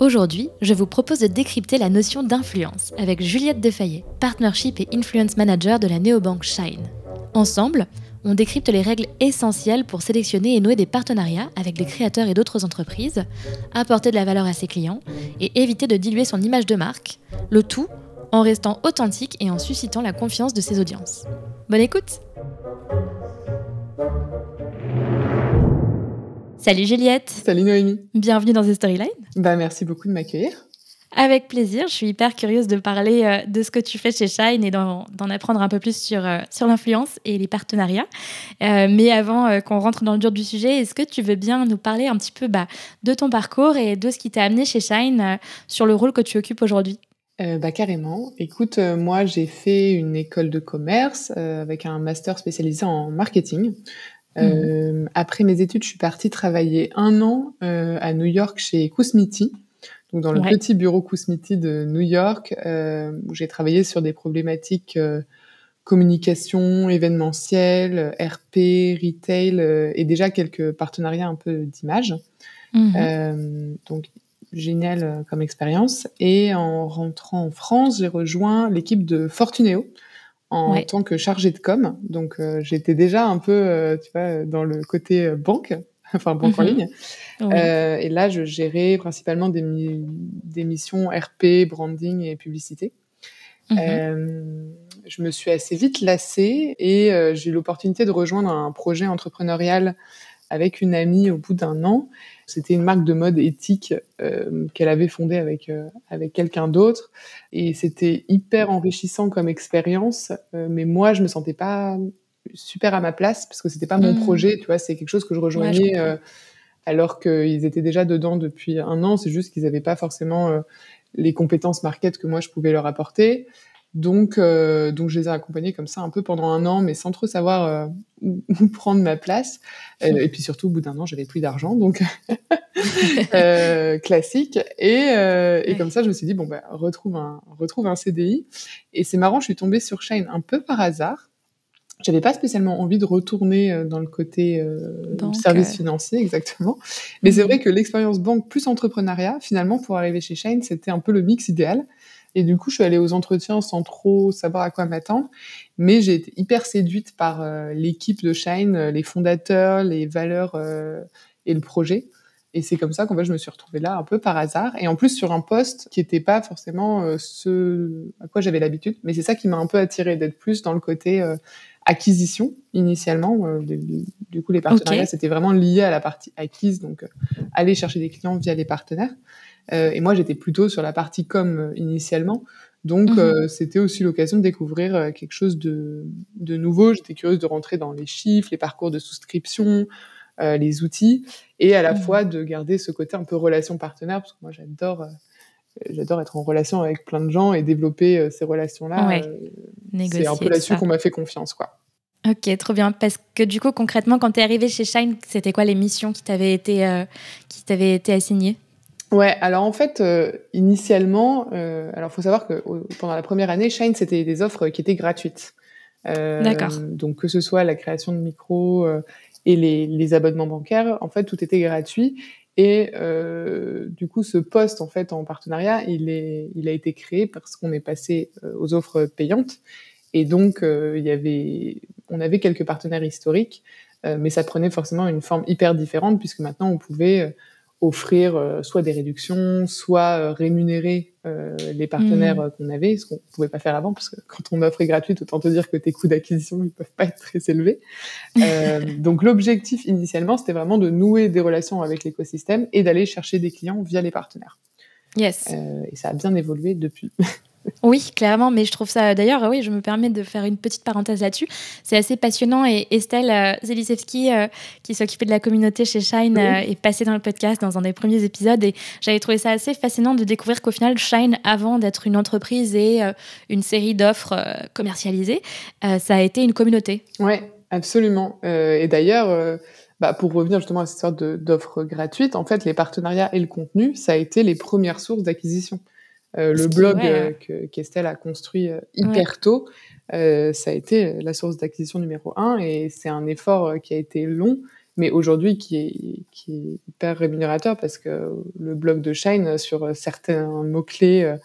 Aujourd'hui, je vous propose de décrypter la notion d'influence avec Juliette Defayet, Partnership et Influence Manager de la néobanque Shine. Ensemble, on décrypte les règles essentielles pour sélectionner et nouer des partenariats avec des créateurs et d'autres entreprises, apporter de la valeur à ses clients et éviter de diluer son image de marque, le tout en restant authentique et en suscitant la confiance de ses audiences. Bonne écoute Salut Juliette Salut Noémie Bienvenue dans The Storyline Bah merci beaucoup de m'accueillir. Avec plaisir, je suis hyper curieuse de parler euh, de ce que tu fais chez Shine et d'en apprendre un peu plus sur, euh, sur l'influence et les partenariats. Euh, mais avant qu'on rentre dans le dur du sujet, est-ce que tu veux bien nous parler un petit peu bah, de ton parcours et de ce qui t'a amené chez Shine sur le rôle que tu occupes aujourd'hui? Bah carrément. Écoute, moi j'ai fait une école de commerce avec un master spécialisé en marketing. Mmh. Après mes études, je suis partie travailler un an à New York chez Kousmiti, donc dans le petit bureau Kousmiti de New York, où j'ai travaillé sur des problématiques communication, événementielle, RP, retail et déjà quelques partenariats un peu d'image. Mmh. donc génial euh, comme expérience. Et en rentrant en France, j'ai rejoint l'équipe de Fortuneo en tant que chargée de com. Donc euh, j'étais déjà un peu, euh, tu vois, dans le côté banque, enfin banque en mhm. ligne. et là, je gérais principalement des, des missions RP, branding et publicité. Mhm. je me suis assez vite lassée et j'ai eu l'opportunité de rejoindre un projet entrepreneurial avec une amie au bout d'un an c'était une marque de mode éthique euh, qu'elle avait fondée avec euh, avec quelqu'un d'autre et c'était hyper enrichissant comme expérience. Euh, mais moi, je me sentais pas super à ma place parce que c'était pas mon mmh. projet. Tu vois, c'est quelque chose que je rejoignais alors qu'ils étaient déjà dedans depuis un an. C'est juste qu'ils n'avaient pas forcément les compétences market que moi je pouvais leur apporter. Donc, euh, donc je les ai accompagnés comme ça un peu pendant un an, mais sans trop savoir euh, où, prendre ma place. Euh, et puis surtout, au bout d'un an, j'avais plus d'argent, donc classique. Et, et comme ça, je me suis dit bon bah retrouve un retrouve un CDI. Et c'est marrant, je suis tombée sur Shine un peu par hasard. J'avais pas spécialement envie de retourner dans le côté du service financier, exactement. Mais c'est mhm. vrai que l'expérience banque plus entrepreneuriat, finalement, pour arriver chez Shine, c'était un peu le mix idéal. Et du coup, je suis allée aux entretiens sans trop savoir à quoi m'attendre. Mais j'ai été hyper séduite par euh, l'équipe de Shine, euh, les fondateurs, les valeurs euh, et le projet. Et c'est comme ça qu'en fait, je me suis retrouvée là un peu par hasard. Et en plus, sur un poste qui n'était pas forcément ce à quoi j'avais l'habitude. Mais c'est ça qui m'a un peu attirée, d'être plus dans le côté acquisition initialement. Du, coup, les partenariats, c'était vraiment lié à la partie acquise. Donc, aller chercher des clients via les partenaires. Euh, et moi, j'étais plutôt sur la partie com euh, initialement. Donc, mhm. euh, c'était aussi l'occasion de découvrir quelque chose de, de nouveau. J'étais curieuse de rentrer dans les chiffres, les parcours de souscription, les outils, et à la mhm. fois de garder ce côté un peu relation partenaire, parce que moi, j'adore j'adore être en relation avec plein de gens et développer ces relations-là. c'est un peu là-dessus qu'on m'a fait confiance, quoi. Ok, trop bien. Parce que du coup, concrètement, quand tu es arrivé chez Shine, c'était quoi les missions qui t'avaient été, qui t'avaient été assignées? Ouais, alors en fait, euh, initialement, euh, alors faut savoir que pendant la première année, Shine c'était des offres qui étaient gratuites. Euh, D'accord. Donc que ce soit la création de micros euh, et les, les, abonnements bancaires, en fait, tout était gratuit. Et euh, du coup, ce poste en fait en partenariat, il est, il a été créé parce qu'on est passé aux offres payantes. Et donc, il y avait, on avait quelques partenaires historiques, mais ça prenait forcément une forme hyper différente puisque maintenant on pouvait offrir euh, soit des réductions, soit euh, rémunérer euh, les partenaires mmh. qu'on avait, ce qu'on pouvait pas faire avant, parce que quand on offre est gratuite, autant te dire que tes coûts d'acquisition ils peuvent pas être très élevés. donc l'objectif initialement, c'était vraiment de nouer des relations avec l'écosystème et d'aller chercher des clients via les partenaires. Yes. et ça a bien évolué depuis. Oui, clairement, mais je trouve ça d'ailleurs, oui, je me permets de faire une petite parenthèse là-dessus. C'est assez passionnant et Estelle euh, Zelisevski, euh, qui s'occupait de la communauté chez Shine, euh, est passée dans le podcast dans un des premiers épisodes et j'avais trouvé ça assez fascinant de découvrir qu'au final, Shine, avant d'être une entreprise et une série d'offres commercialisées, ça a été une communauté. Oui, absolument. et d'ailleurs, bah, pour revenir justement à cette sorte d'offres gratuites, en fait, les partenariats et le contenu, ça a été les premières sources d'acquisition. Euh, le blog euh, que qu'Estelle a construit euh, hyper tôt, ça a été la source d'acquisition numéro un et c'est un effort qui a été long, mais aujourd'hui qui est, qui est hyper rémunérateur parce que le blog de Shine sur certains mots-clés,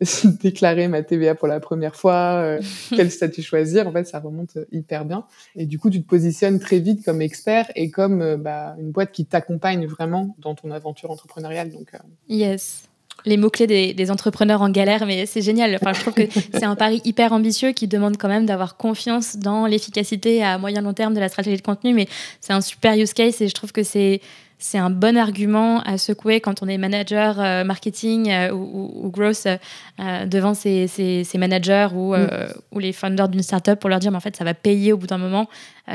déclarer ma TVA pour la première fois, quel statut choisir, en fait, ça remonte hyper bien. Et du coup, tu te positionnes très vite comme expert et comme bah, une boîte qui t'accompagne vraiment dans ton aventure entrepreneuriale. Donc, yes les mots-clés des, entrepreneurs en galère, mais c'est génial. Enfin, je trouve que c'est un pari hyper ambitieux qui demande quand même d'avoir confiance dans l'efficacité à moyen long terme de la stratégie de contenu, mais c'est un super use case et je trouve que c'est c'est un bon argument à secouer quand on est manager euh, marketing euh, ou, ou, growth euh, devant ses, managers ou, mm. ou les founders d'une startup pour leur dire mais en fait ça va payer au bout d'un moment.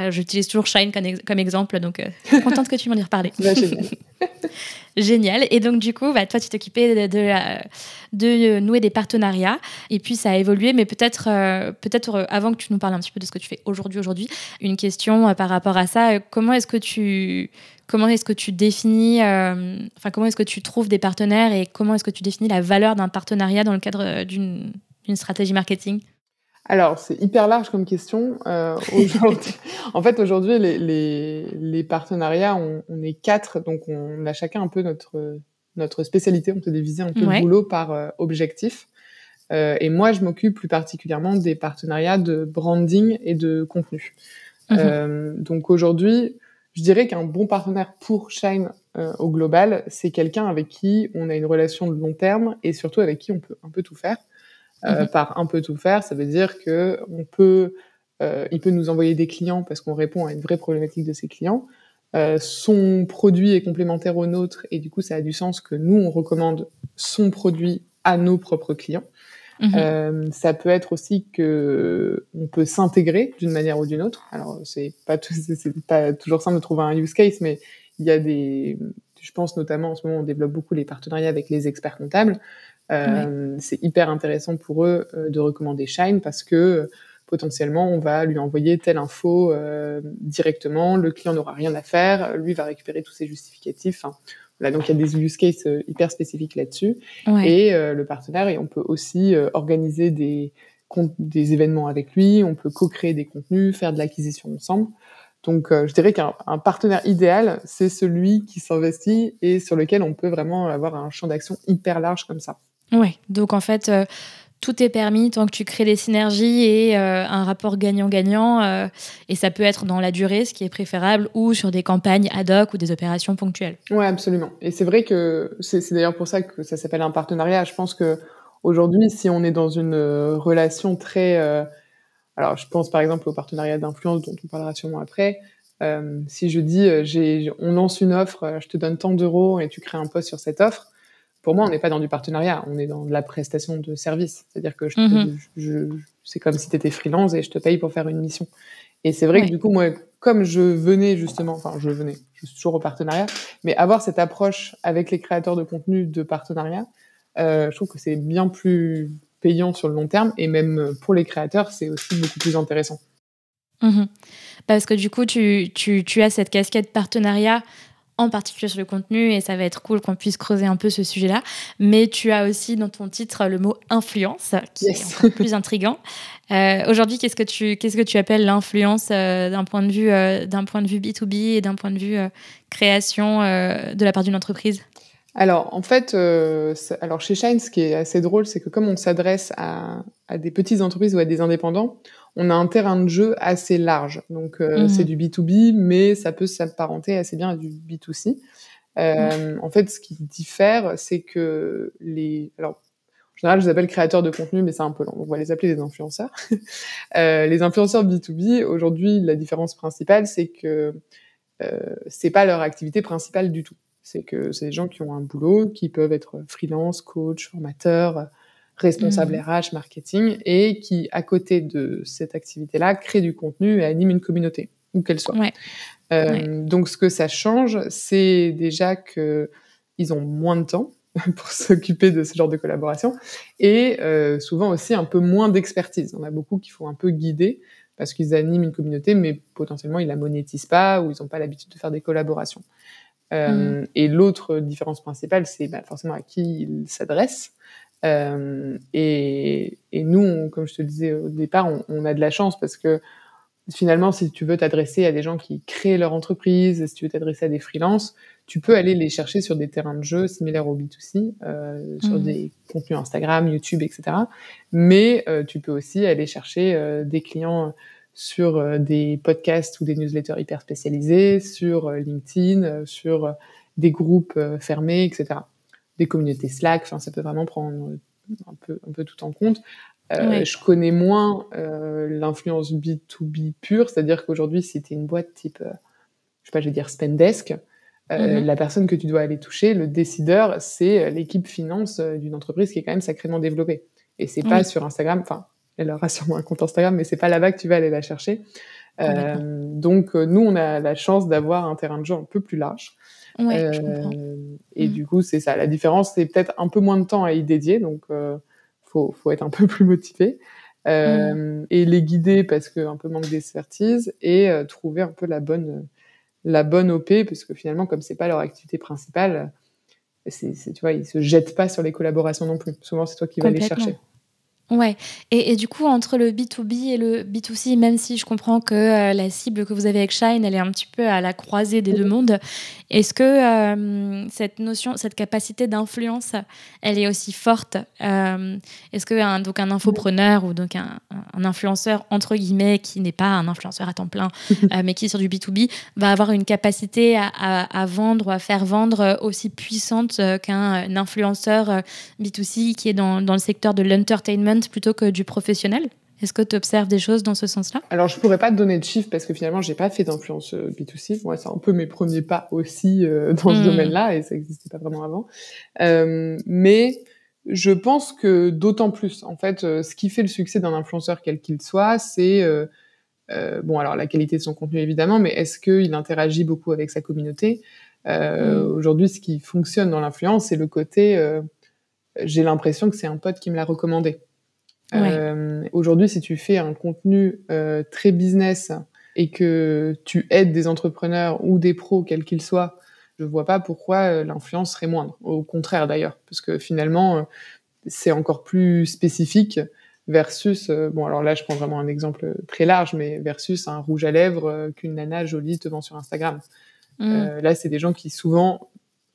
J'utilise toujours Shine comme, exemple, donc contente que tu m'en aies reparlé. Bah, génial. Et donc du coup, bah, toi tu t'occupais de, de, nouer des partenariats et puis ça a évolué, mais peut-être peut-être avant que tu nous parles un petit peu de ce que tu fais aujourd'hui aujourd'hui, une question par rapport à ça. Comment est-ce que tu Comment est-ce que tu définis, euh, enfin comment est-ce que tu trouves des partenaires et comment est-ce que tu définis la valeur d'un partenariat dans le cadre euh, d'une stratégie marketing? Alors, c'est hyper large comme question. Euh, en fait, aujourd'hui, les, les, partenariats, on, est quatre, donc on a chacun un peu notre, notre spécialité. On peut diviser un peu le boulot par objectif. et moi, je m'occupe plus particulièrement des partenariats de branding et de contenu. Mmh donc aujourd'hui, je dirais qu'un bon partenaire pour Shine euh, au global, c'est quelqu'un avec qui on a une relation de long terme et surtout avec qui on peut un peu tout faire. Euh, mhm. Par un peu tout faire, ça veut dire que on peut, euh, il peut nous envoyer des clients parce qu'on répond à une vraie problématique de ses clients. Euh, son produit est complémentaire au nôtre et du coup, ça a du sens que nous on recommande son produit à nos propres clients. Mhm. Euh, ça peut être aussi que on peut s'intégrer d'une manière ou d'une autre. Alors c'est pas c'est pas toujours simple de trouver un use case, mais il y a des, je pense notamment en ce moment on développe beaucoup les partenariats avec les experts comptables. Euh, C'est hyper intéressant pour eux euh, de recommander Shine parce que potentiellement on va lui envoyer telle info euh, directement, le client n'aura rien à faire, lui va récupérer tous ses justificatifs. Enfin, donc il y a des use cases euh, hyper spécifiques là-dessus. Et euh, le partenaire, et on peut aussi euh, organiser des, des événements avec lui, on peut co-créer des contenus, faire de l'acquisition ensemble. Donc je dirais qu'un partenaire idéal, c'est celui qui s'investit et sur lequel on peut vraiment avoir un champ d'action hyper large comme ça. Ouais, donc en fait tout est permis tant que tu crées des synergies et euh, un rapport gagnant-gagnant. Euh, et ça peut être dans la durée, ce qui est préférable, ou sur des campagnes ad hoc ou des opérations ponctuelles. Oui, absolument. Et c'est vrai que c'est d'ailleurs pour ça que ça s'appelle un partenariat. Je pense que aujourd'hui, si on est dans une euh, relation très... alors, je pense par exemple au partenariat d'influence dont on parlera sûrement après. si je dis, on lance une offre, je te donne tant d'euros et tu crées un post sur cette offre, pour moi, on n'est pas dans du partenariat, on est dans de la prestation de service. C'est-à-dire que je, mhm. c'est comme si tu étais freelance et je te paye pour faire une mission. Et c'est vrai que du coup, moi, comme je venais justement, enfin, je venais, je suis toujours au partenariat, mais avoir cette approche avec les créateurs de contenu de partenariat, euh, je trouve que c'est bien plus payant sur le long terme et même pour les créateurs, c'est aussi beaucoup plus intéressant. Mhm. Parce que du coup, tu, tu, tu as cette casquette partenariat en particulier sur le contenu, et ça va être cool qu'on puisse creuser un peu ce sujet-là. Mais tu as aussi dans ton titre le mot influence, qui est encore plus intrigant. Euh, aujourd'hui, qu'est-ce que tu qu'est-ce que tu appelles l'influence euh, d'un point de vue euh, d'un point de vue B2B et d'un point de vue création de la part d'une entreprise? Alors, en fait, alors chez Shine, ce qui est assez drôle, c'est que comme on s'adresse à, à, des petites entreprises ou à des indépendants, on a un terrain de jeu assez large. Donc, euh, mhm. c'est du B2B, mais ça peut s'apparenter assez bien à du B2C. En fait, ce qui diffère, c'est que les... Alors, en général, je les appelle créateurs de contenu, mais c'est un peu long. On va les appeler des influenceurs. euh, les influenceurs B2B, aujourd'hui, la différence principale, c'est que euh, c'est pas leur activité principale du tout. C'est que c'est des gens qui ont un boulot, qui peuvent être freelance, coach, formateur, responsable mmh. RH, marketing, et qui, à côté de cette activité-là, créent du contenu et animent une communauté, où qu'elle soit. Ouais. Euh, ouais. Donc, ce que ça change, c'est déjà que ils ont moins de temps pour s'occuper de ce genre de collaboration et euh, souvent aussi un peu moins d'expertise. On a beaucoup qui font un peu guider parce qu'ils animent une communauté, mais potentiellement ils la monétisent pas ou ils n'ont pas l'habitude de faire des collaborations. Euh, mmh. Et l'autre différence principale, c'est bah, forcément à qui ils s'adressent. Euh, et, et, nous, on, comme je te disais au départ, on, on, a de la chance parce que finalement, si tu veux t'adresser à des gens qui créent leur entreprise, si tu veux t'adresser à des freelances, tu peux aller les chercher sur des terrains de jeu similaires au B2C, euh, sur mmh. des contenus Instagram, YouTube, etc. Mais euh, tu peux aussi aller chercher euh, des clients sur euh, des podcasts ou des newsletters hyper spécialisés, sur LinkedIn, sur des groupes fermés, etc. Des communautés Slack, enfin ça peut vraiment prendre un peu, un peu tout en compte. Euh. Je connais moins euh, l'influence B2B pure, c'est-à-dire qu'aujourd'hui, si tu une boîte type, euh, je sais pas, je vais dire Spendesk, mm -hmm. la personne que tu dois aller toucher, le décideur, c'est l'équipe finance d'une entreprise qui est quand même sacrément développée. Et c'est pas sur Instagram, enfin, elle aura sûrement un compte Instagram, mais c'est pas là-bas que tu vas aller la chercher. Euh, donc, nous, on a la chance d'avoir un terrain de jeu un peu plus large. Ouais, euh, et mmh. du coup, c'est ça. La différence, c'est peut-être un peu moins de temps à y dédier. Donc, euh, faut, faut être un peu plus motivé. Euh, mmh. Et les guider parce qu'un peu manque d'expertise et euh, trouver un peu la bonne, la bonne OP parce que finalement, comme c'est pas leur activité principale, c'est, tu vois, ils se jettent pas sur les collaborations non plus. Souvent, c'est toi qui vas les chercher. Ouais, et, et, du coup, entre le B2B et le B2C, même si je comprends que euh, la cible que vous avez avec Shine, elle est un petit peu à la croisée des deux mondes, est-ce que euh, cette notion, cette capacité d'influence, elle est aussi forte euh, Est-ce qu'un donc un infopreneur ou donc un, un, influenceur, entre guillemets, qui n'est pas un influenceur à temps plein, euh, mais qui est sur du B2B, va avoir une capacité à, à, à vendre ou à faire vendre aussi puissante qu'un influenceur B2C qui est dans, dans le secteur de l'entertainment plutôt que du professionnel? Est-ce que tu observes des choses dans ce sens-là? Alors, je pourrais pas te donner de chiffres parce que finalement, j'ai pas fait d'influence B2C. Moi, c'est un peu mes premiers pas aussi euh, dans mmh. ce domaine-là et ça n'existait pas vraiment avant. Euh, mais je pense que d'autant plus, en fait, euh, ce qui fait le succès d'un influenceur, quel qu'il soit, c'est euh, bon, alors la qualité de son contenu évidemment, mais est-ce qu'il interagit beaucoup avec sa communauté? Mmh. Aujourd'hui, ce qui fonctionne dans l'influence, c'est le côté j'ai l'impression que c'est un pote qui me l'a recommandé. Ouais. Euh, Aujourd'hui, si tu fais un contenu euh, très business et que tu aides des entrepreneurs ou des pros, quels qu'ils soient, je vois pas pourquoi euh, l'influence serait moindre. Au contraire, d'ailleurs, parce que finalement, euh, c'est encore plus spécifique versus, euh, bon, alors là, je prends vraiment un exemple très large, mais versus un rouge à lèvres qu'une nana jolie te vend sur Instagram. Mmh. là, c'est des gens qui souvent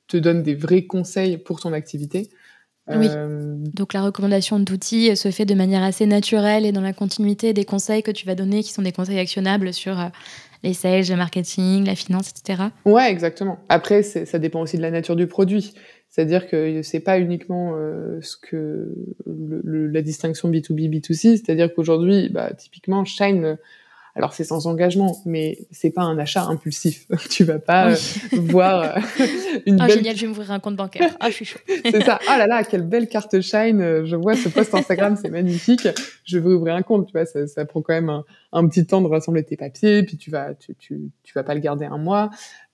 te donnent des vrais conseils pour ton activité oui. Euh... Donc la recommandation d'outils se fait de manière assez naturelle et dans la continuité des conseils que tu vas donner, qui sont des conseils actionnables sur euh, les sales, le marketing, la finance, etc. Ouais, exactement. Après, ça dépend aussi de la nature du produit. C'est-à-dire que c'est pas uniquement euh, ce que le, le, la distinction B2B, B2C. C'est-à-dire qu'aujourd'hui, bah, typiquement, Shine alors c'est sans engagement, mais c'est pas un achat impulsif. tu vas pas oui. euh, voir euh, une oh, belle... génial, je vais m'ouvrir un compte bancaire. Ah, je suis chaud. c'est ça. Ah là là, quelle belle carte Shine. Je vois ce post Instagram, c'est magnifique. Je veux ouvrir un compte. Tu vois, ça, ça prend quand même un, un, petit temps de rassembler tes papiers, puis tu vas, tu, tu, tu vas pas le garder un mois.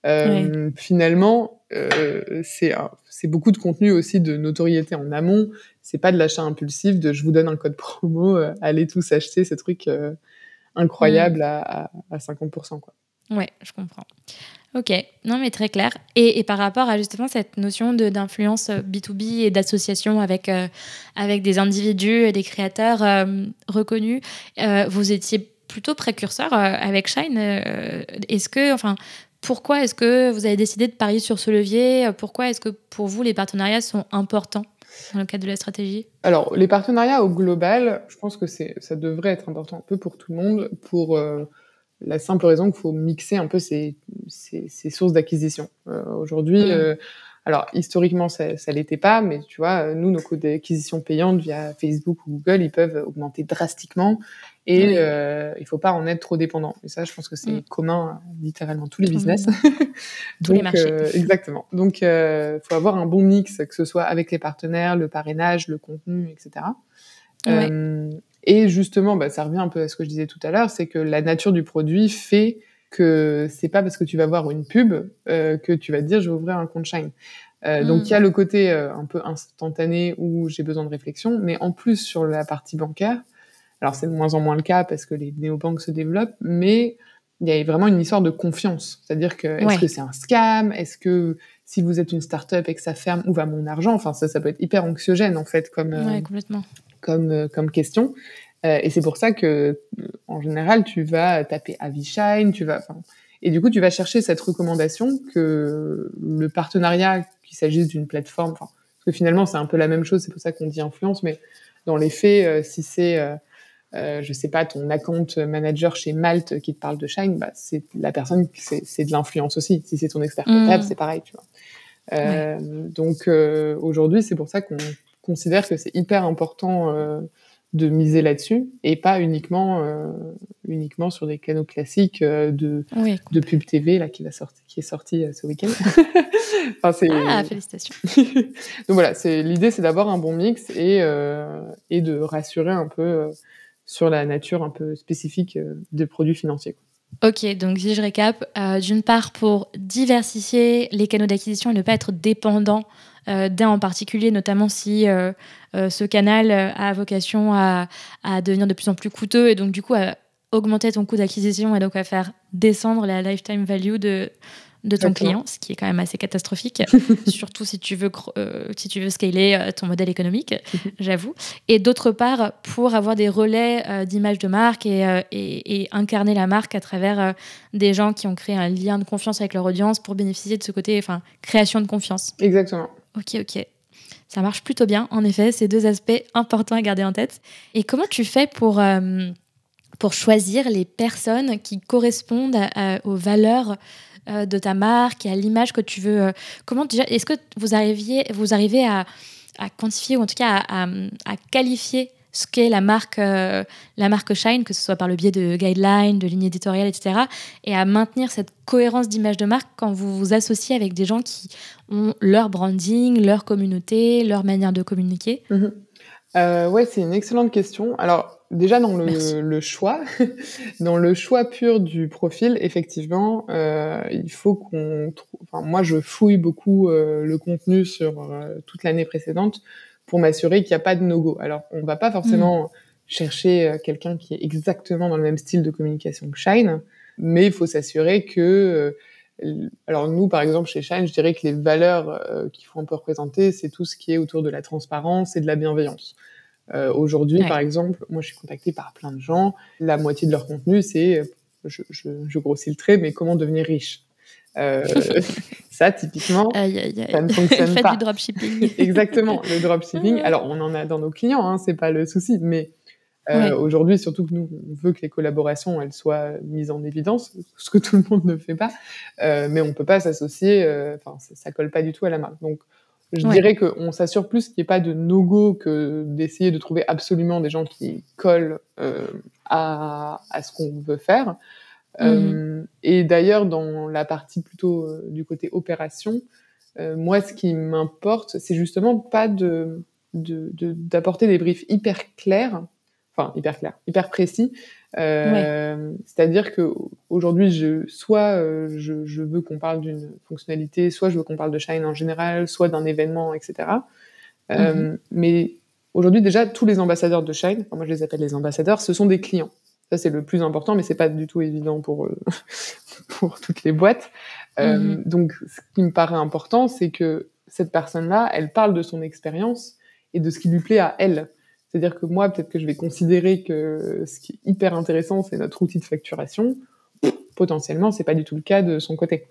Euh, oui. Finalement, euh, c'est c'est beaucoup de contenu aussi de notoriété en amont. C'est pas de l'achat impulsif de je vous donne un code promo, euh, allez tous acheter ce truc euh, incroyable mmh. à, à, 50%. Quoi. Ouais, je comprends. Ok, non mais très clair. Et, et par rapport à justement cette notion d'influence B2B et d'association avec, euh, avec des individus et des créateurs euh, reconnus, euh, vous étiez plutôt précurseur euh, avec Shine. Euh, est-ce que, enfin, pourquoi est-ce que vous avez décidé de parier sur ce levier? Pourquoi est-ce que pour vous les partenariats sont importants? Dans le cadre de la stratégie Alors, les partenariats au global, je pense que ça devrait être important un peu pour tout le monde, pour euh, la simple raison qu'il faut mixer un peu ces, sources d'acquisition. Aujourd'hui, mmh. alors historiquement, ça, ça l'était pas, mais tu vois, nous, nos coûts d'acquisition payantes via Facebook ou Google, ils peuvent augmenter drastiquement et euh, il faut pas en être trop dépendant. Et ça, je pense que c'est mm. commun à littéralement tous les business. tous les. Euh, exactement. Donc, il euh, faut avoir un bon mix, que ce soit avec les partenaires, le parrainage, le contenu, etc. Euh, et justement, bah, ça revient un peu à ce que je disais tout à l'heure, c'est que la nature du produit fait que c'est pas parce que tu vas voir une pub que tu vas te dire je vais ouvrir un compte Shine. Donc mm. il y a le côté un peu instantané où j'ai besoin de réflexion, mais en plus sur la partie bancaire, alors c'est de moins en moins le cas parce que les néobanques se développent, mais il y a vraiment une histoire de confiance. C'est-à-dire que est-ce que c'est un scam? Est-ce que si vous êtes une start-up et que ça ferme, où va mon argent? Enfin, ça, ça peut être hyper anxiogène en fait comme euh, complètement. comme euh, comme question. Euh, et c'est pour ça que en général, tu vas taper Avishine, tu vas, et du coup, tu vas chercher cette recommandation que le partenariat, qu'il s'agisse d'une plateforme, parce que finalement, c'est un peu la même chose. C'est pour ça qu'on dit influence, mais dans les faits, si c'est euh, je sais pas, ton account manager chez Malte qui te parle de Shine, bah, c'est la personne, c'est de l'influence aussi. Si c'est ton expert comptable, mm. c'est pareil, tu vois. Euh, Donc euh, aujourd'hui, c'est pour ça qu'on considère que c'est hyper important euh, de miser là-dessus et pas uniquement euh, uniquement sur des canaux classiques de de pub TV là qui va sortir qui est sorti ce week-end. enfin, ah félicitations. Donc voilà, c'est l'idée, c'est d'avoir un bon mix et et de rassurer un peu sur la nature un peu spécifique euh, des produits financiers. Ok, donc si je récap, euh, d'une part pour diversifier les canaux d'acquisition et ne pas être dépendant euh, d'un en particulier, notamment si ce canal a vocation à, à, devenir de plus en plus coûteux et donc du coup à augmenter ton coût d'acquisition et donc à faire descendre la lifetime value de, de ton client, ce qui est quand même assez catastrophique, surtout si tu veux, euh, si tu veux scaler euh, ton modèle économique, j'avoue. Et d'autre part, pour avoir des relais euh, d'image de marque et, et, incarner la marque à travers des gens qui ont créé un lien de confiance avec leur audience pour bénéficier de ce côté, enfin, création de confiance. Exactement. Ok, ok. Ça marche plutôt bien, en effet, ces deux aspects importants à garder en tête. Et comment tu fais pour pour choisir les personnes qui correspondent aux valeurs euh, de ta marque et à l'image que tu veux. Euh, comment déjà, est-ce que vous arriviez, vous arrivez à, quantifier ou en tout cas à, qualifier ce qu'est la marque, euh, la marque Shine, que ce soit par le biais de guidelines, de lignes éditoriales, etc., et à maintenir cette cohérence d'image de marque quand vous vous associez avec des gens qui ont leur branding, leur communauté, leur manière de communiquer? Mm-hmm. Euh, ouais, c'est une excellente question. Alors déjà dans le, le choix, dans le choix pur du profil, effectivement, euh, il faut qu'on trouve. Enfin, moi, je fouille beaucoup euh, le contenu sur euh, toute l'année précédente pour m'assurer qu'il n'y a pas de no-go. Alors, on va pas forcément mm. chercher euh, quelqu'un qui est exactement dans le même style de communication que Shine, mais il faut s'assurer que alors nous, par exemple, chez Shine, je dirais que les valeurs euh, qu'il faut un peu représenter, c'est tout ce qui est autour de la transparence et de la bienveillance. Euh, Aujourd'hui, par exemple, moi, je suis contactée par plein de gens. La moitié de leur contenu, c'est, je, je, je, grossis le trait, mais comment devenir riche? Euh, ça, typiquement, ça ne fonctionne Faites pas. du dropshipping. Exactement, le dropshipping. Alors, on en a dans nos clients, hein, c'est pas le souci, mais euh, Aujourd'hui, surtout que nous, on veut que les collaborations elles soient mises en évidence, ce que tout le monde ne fait pas, euh, mais on peut pas s'associer. Euh, enfin, ça, ça, colle pas du tout à la marque. Donc, je dirais qu'on s'assure plus qu'il n'y ait pas de no-go que d'essayer de trouver absolument des gens qui collent euh, à, à, ce qu'on veut faire. Mhm. et d'ailleurs, dans la partie plutôt du côté opération, moi, ce qui m'importe, c'est justement pas de d'apporter de, des briefs hyper clairs enfin hyper clair, hyper précis. Euh, C'est-à-dire que aujourd'hui, je, soit euh, je, je, veux qu'on parle d'une fonctionnalité, soit je veux qu'on parle de Shine en général, soit d'un événement, etc. Euh, mhm. Mais aujourd'hui, déjà, tous les ambassadeurs de Shine, moi je les appelle les ambassadeurs, ce sont des clients. Ça c'est le plus important, mais c'est pas du tout évident pour pour toutes les boîtes. Mhm. Donc, ce qui me paraît important, c'est que cette personne-là, elle parle de son expérience et de ce qui lui plaît à elle. C'est-à-dire que moi, peut-être que je vais considérer que ce qui est hyper intéressant, c'est notre outil de facturation. Potentiellement, c'est pas du tout le cas de son côté.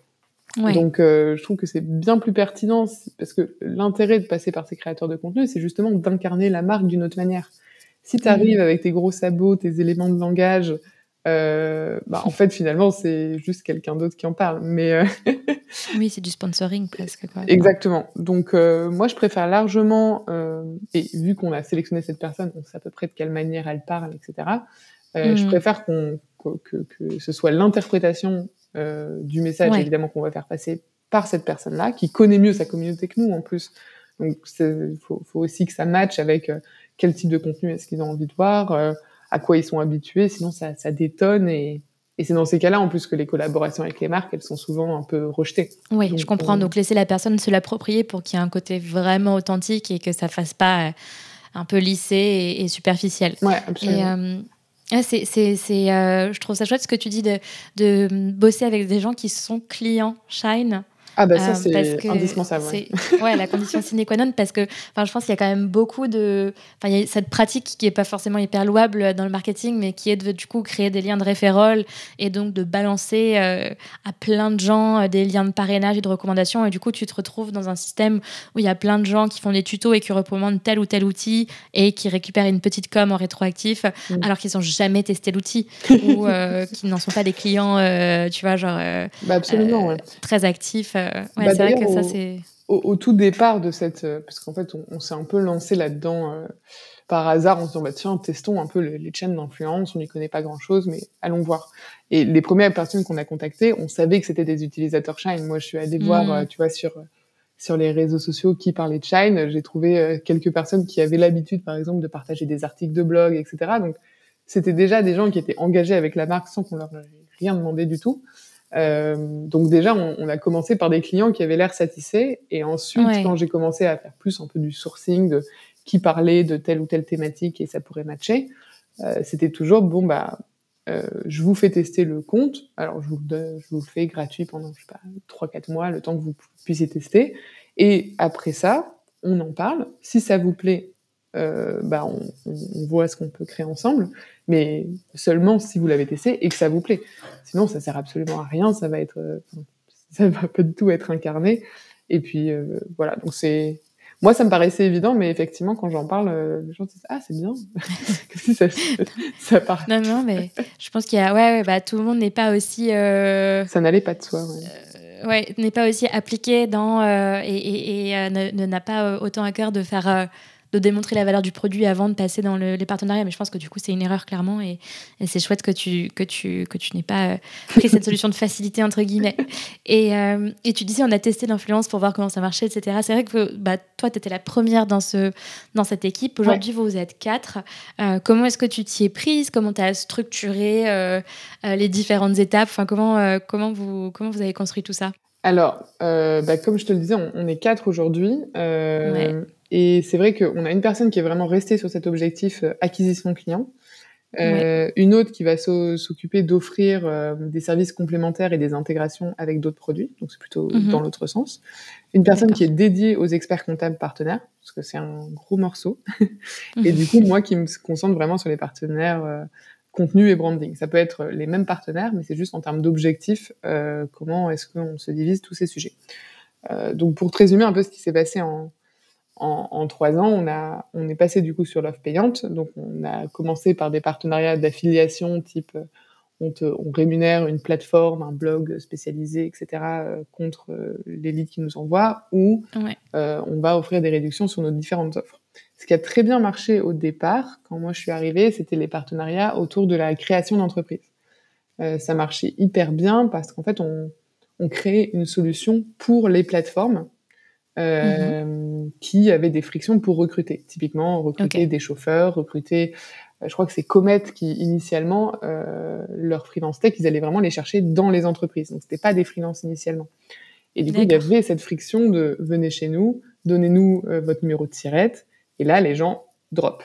Donc, euh, je trouve que c'est bien plus pertinent parce que l'intérêt de passer par ces créateurs de contenu, c'est justement d'incarner la marque d'une autre manière. Si tu arrives mmh. avec tes gros sabots, tes éléments de langage, euh, bah, en fait, finalement, c'est juste quelqu'un d'autre qui en parle. Mais euh, oui, c'est du sponsoring presque. Quoi. Exactement. Donc, euh, moi, je préfère largement, et vu qu'on a sélectionné cette personne, on sait à peu près de quelle manière elle parle, etc. Je mmh. préfère qu'on que, que, ce soit l'interprétation du message, évidemment, qu'on va faire passer par cette personne-là, qui connaît mieux sa communauté que nous, en plus. Donc, il faut, faut, aussi que ça matche avec quel type de contenu est-ce qu'ils ont envie de voir à quoi ils sont habitués, sinon ça, ça détonne et, et c'est dans ces cas-là, en plus, que les collaborations avec les marques, elles sont souvent un peu rejetées. Oui, je comprends. Euh, Donc, laisser la personne se l'approprier pour qu'il y ait un côté vraiment authentique et que ça fasse pas euh, un peu lissé et, superficiel. Oui, absolument. Et, euh, c'est, c'est, je trouve ça chouette ce que tu dis de, de bosser avec des gens qui sont clients Shine. Ah bah ça euh, c'est indispensable. Ouais. la condition sine qua non parce que enfin je pense qu'il y a quand même beaucoup de enfin il y a cette pratique qui est pas forcément hyper louable dans le marketing mais qui est de du coup créer des liens de référol et donc de balancer euh, à plein de gens euh, des liens de parrainage et de recommandations et du coup tu te retrouves dans un système où il y a plein de gens qui font des tutos et qui recommandent tel ou tel outil et qui récupèrent une petite com en rétroactif mm. alors qu'ils n'ont jamais testé l'outil ou qui n'en sont pas des clients tu vois genre bah absolument, ouais. très actifs ouais, bah, c'est vrai que ça, c'est. Au, tout départ de cette. Euh, parce qu'en fait, on, s'est un peu lancé là-dedans euh, par hasard en se disant, bah, tiens, testons un peu les, chaînes d'influence, on n'y connaît pas grand-chose, mais allons voir. Et les premières personnes qu'on a contactées, on savait que c'était des utilisateurs Shine. Moi, je suis allée voir, mm. tu vois, sur sur les réseaux sociaux qui parlaient de Shine. J'ai trouvé quelques personnes qui avaient l'habitude, par exemple, de partager des articles de blog, etc. Donc, c'était déjà des gens qui étaient engagés avec la marque sans qu'on leur ait rien demandé du tout. Euh, donc déjà, on, on, a commencé par des clients qui avaient l'air satisfaits, et ensuite, quand j'ai commencé à faire plus un peu du sourcing de qui parlait de telle ou telle thématique et ça pourrait matcher, euh, c'était toujours bon bah euh, je vous fais tester le compte. Alors je vous, le, je vous le fais gratuit pendant je sais pas trois quatre mois, le temps que vous puissiez tester. Et après ça, on en parle. Si ça vous plaît, euh, bah on, on, voit ce qu'on peut créer ensemble, mais seulement si vous l'avez testé et que ça vous plaît. Sinon, ça sert absolument à rien, ça va être, euh, ça va pas du tout être incarné. Et puis euh, voilà, donc c'est, moi ça me paraissait évident, mais effectivement quand j'en parle, les gens disent ah c'est bien, ça, ça part. Non non, mais je pense qu'il y a, ouais, ouais bah tout le monde n'est pas aussi. Ça n'allait pas de soi. Ouais. ouais n'est pas aussi appliqué dans et, et, et ne n'a pas autant à cœur de faire de démontrer la valeur du produit avant de passer dans les partenariats. Mais je pense que du coup, c'est une erreur clairement. Et, c'est chouette que tu, que tu, que tu n'aies pas euh, pris cette solution de facilité, entre guillemets. Et, euh, et tu disais, on a testé l'influence pour voir comment ça marchait, etc. C'est vrai que bah, toi, tu étais la première dans, ce, dans cette équipe. Aujourd'hui, vous êtes quatre. Euh, comment est-ce que tu t'y es prise? Comment tu as structuré les différentes étapes? Enfin, comment, comment, vous, comment vous avez construit tout ça? Alors, bah, comme je te le disais, on, est quatre aujourd'hui. Et c'est vrai qu'on a une personne qui est vraiment restée sur cet objectif euh, acquisition client, euh, une autre qui va s'occuper d'offrir euh, des services complémentaires et des intégrations avec d'autres produits, donc c'est plutôt mhm. dans l'autre sens. Une personne qui est dédiée aux experts comptables partenaires, parce que c'est un gros morceau. et du coup, moi qui me concentre vraiment sur les partenaires contenu et branding. Ça peut être les mêmes partenaires, mais c'est juste en termes d'objectifs, euh, comment est-ce qu'on se divise tous ces sujets. donc pour te résumer un peu ce qui s'est passé en, en, trois ans, on, a, on est passé du coup sur l'offre payante. Donc, on a commencé par des partenariats d'affiliation type euh, on, te, on, rémunère une plateforme, un blog spécialisé, etc., euh, contre euh, les leads qui nous envoient, ou on va offrir des réductions sur nos différentes offres. Ce qui a très bien marché au départ, quand moi je suis arrivée, c'était les partenariats autour de la création d'entreprise. ça marchait hyper bien parce qu'en fait, on, on crée une solution pour les plateformes euh, qui avaient des frictions pour recruter. Typiquement, recruter des chauffeurs, recruter. Euh, je crois que c'est Comet qui initialement euh, leur freelance tech, ils allaient vraiment les chercher dans les entreprises. Donc c'était pas des freelances initialement. Et du coup, il y avait cette friction de venez chez nous, donnez-nous euh, votre numéro de tirette. Et là, les gens drop.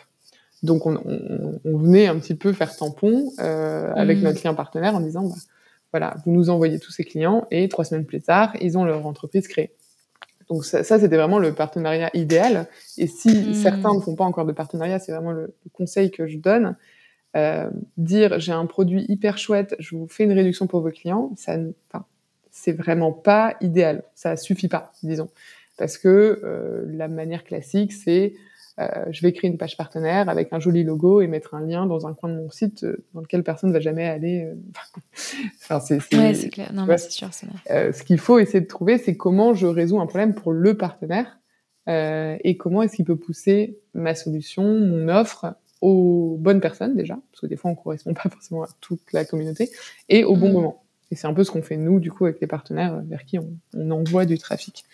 Donc on, on, on, venait un petit peu faire tampon euh, avec mmh. notre client partenaire en disant bah, voilà, vous nous envoyez tous ces clients et trois semaines plus tard, ils ont leur entreprise créée. Donc ça, c'était vraiment le partenariat idéal. Et si hmm. certains ne font pas encore de partenariat, c'est vraiment le, conseil que je donne. Euh, dire j'ai un produit hyper chouette, je vous fais une réduction pour vos clients, ça, c'est vraiment pas idéal. Ça suffit pas, disons, parce que euh, la manière classique, c'est je vais créer une page partenaire avec un joli logo et mettre un lien dans un coin de mon site dans lequel personne ne va jamais aller. enfin, c'est, c'est clair. Non, mais c'est sûr. ce qu'il faut essayer de trouver, c'est comment je résous un problème pour le partenaire et comment est-ce qu'il peut pousser ma solution, mon offre aux bonnes personnes déjà, parce que des fois on correspond pas forcément à toute la communauté, et au bon mmh. moment. Et c'est un peu ce qu'on fait nous, du coup, avec les partenaires vers qui on, on envoie du trafic.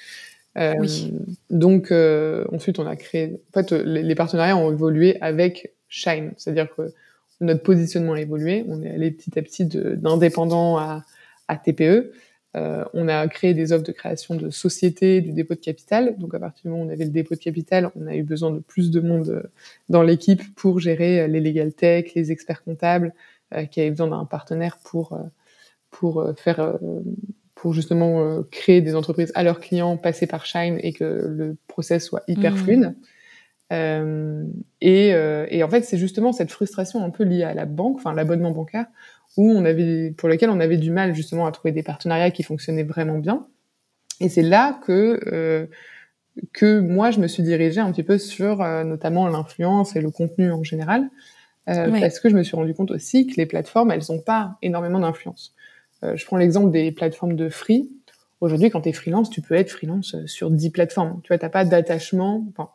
Euh, oui. Donc euh, ensuite, on a créé. En fait, les, partenariats ont évolué avec Shine, c'est-à-dire que notre positionnement a évolué. On est allé petit à petit d'indépendant à, à TPE. Euh, on a créé des offres de création de sociétés, du dépôt de capital. Donc à partir du moment où on avait le dépôt de capital, on a eu besoin de plus de monde euh, dans l'équipe pour gérer euh, les legal tech, les experts comptables, qui avaient besoin d'un partenaire pour pour faire pour justement créer des entreprises à leurs clients, passer par Shine et que le process soit hyper mmh. fluide. et, et, en fait, c'est justement cette frustration un peu liée à la banque, enfin l'abonnement bancaire, où on avait, pour lesquels on avait du mal justement à trouver des partenariats qui fonctionnaient vraiment bien. Et c'est là que euh, que moi je me suis dirigée un petit peu sur euh, notamment l'influence et le contenu en général, euh, parce que je me suis rendu compte aussi que les plateformes elles n'ont pas énormément d'influence. Je prends l'exemple des plateformes de free. Aujourd'hui, quand tu es freelance, tu peux être freelance sur 10 plateformes. Tu vois, t'as pas d'attachement. Enfin,